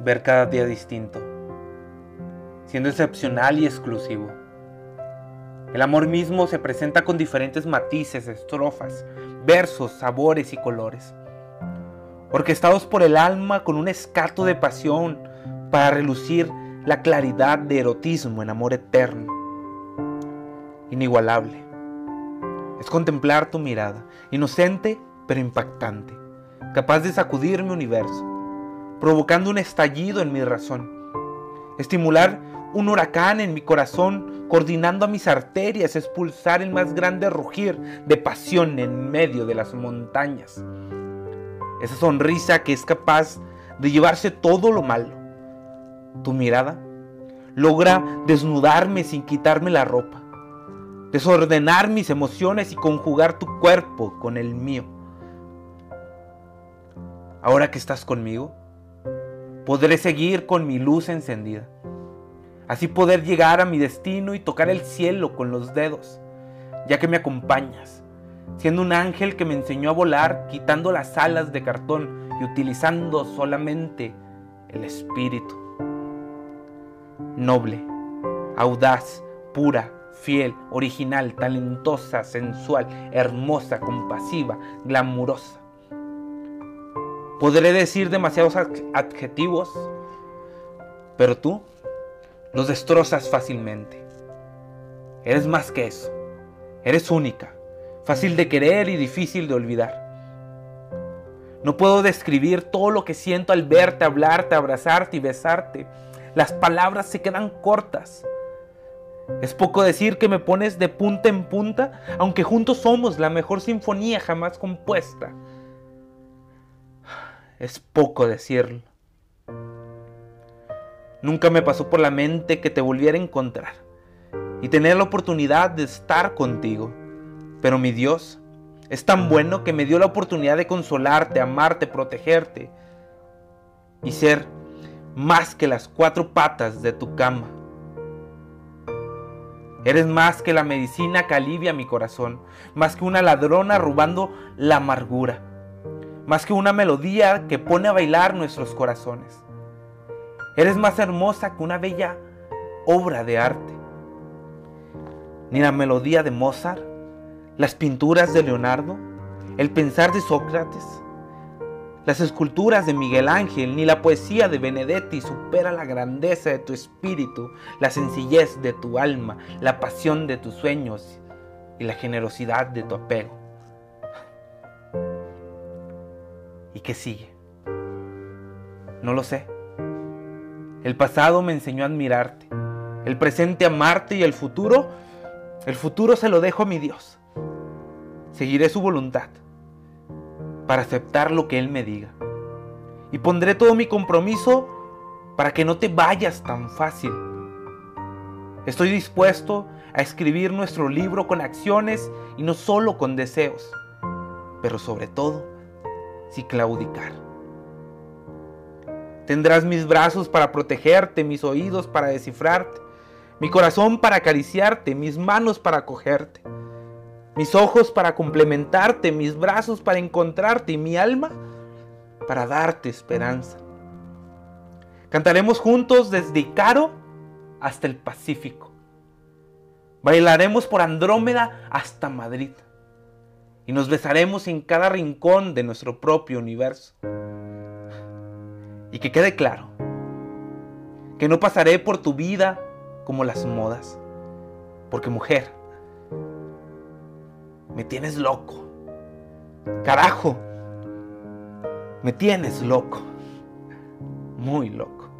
ver cada día distinto, siendo excepcional y exclusivo. El amor mismo se presenta con diferentes matices, estrofas, versos, sabores y colores, orquestados por el alma con un escato de pasión para relucir la claridad de erotismo en amor eterno, inigualable. Es contemplar tu mirada, inocente pero impactante, capaz de sacudir mi universo, provocando un estallido en mi razón, estimular un huracán en mi corazón, coordinando a mis arterias, expulsar el más grande rugir de pasión en medio de las montañas. Esa sonrisa que es capaz de llevarse todo lo malo. Tu mirada logra desnudarme sin quitarme la ropa, desordenar mis emociones y conjugar tu cuerpo con el mío. Ahora que estás conmigo, podré seguir con mi luz encendida así poder llegar a mi destino y tocar el cielo con los dedos, ya que me acompañas, siendo un ángel que me enseñó a volar quitando las alas de cartón y utilizando solamente el espíritu. Noble, audaz, pura, fiel, original, talentosa, sensual, hermosa, compasiva, glamurosa. Podré decir demasiados adjetivos, pero tú los destrozas fácilmente. Eres más que eso. Eres única, fácil de querer y difícil de olvidar. No puedo describir todo lo que siento al verte, hablarte, abrazarte y besarte. Las palabras se quedan cortas. Es poco decir que me pones de punta en punta, aunque juntos somos la mejor sinfonía jamás compuesta. Es poco decirlo. Nunca me pasó por la mente que te volviera a encontrar y tener la oportunidad de estar contigo. Pero mi Dios es tan bueno que me dio la oportunidad de consolarte, amarte, protegerte y ser más que las cuatro patas de tu cama. Eres más que la medicina que alivia mi corazón, más que una ladrona robando la amargura, más que una melodía que pone a bailar nuestros corazones. Eres más hermosa que una bella obra de arte. Ni la melodía de Mozart, las pinturas de Leonardo, el pensar de Sócrates, las esculturas de Miguel Ángel, ni la poesía de Benedetti supera la grandeza de tu espíritu, la sencillez de tu alma, la pasión de tus sueños y la generosidad de tu apego. ¿Y qué sigue? No lo sé. El pasado me enseñó a admirarte, el presente a amarte y el futuro, el futuro se lo dejo a mi Dios. Seguiré su voluntad para aceptar lo que Él me diga. Y pondré todo mi compromiso para que no te vayas tan fácil. Estoy dispuesto a escribir nuestro libro con acciones y no solo con deseos, pero sobre todo sin claudicar. Tendrás mis brazos para protegerte, mis oídos para descifrarte, mi corazón para acariciarte, mis manos para acogerte, mis ojos para complementarte, mis brazos para encontrarte y mi alma para darte esperanza. Cantaremos juntos desde Icaro hasta el Pacífico. Bailaremos por Andrómeda hasta Madrid. Y nos besaremos en cada rincón de nuestro propio universo. Y que quede claro que no pasaré por tu vida como las modas. Porque mujer, me tienes loco. Carajo, me tienes loco. Muy loco.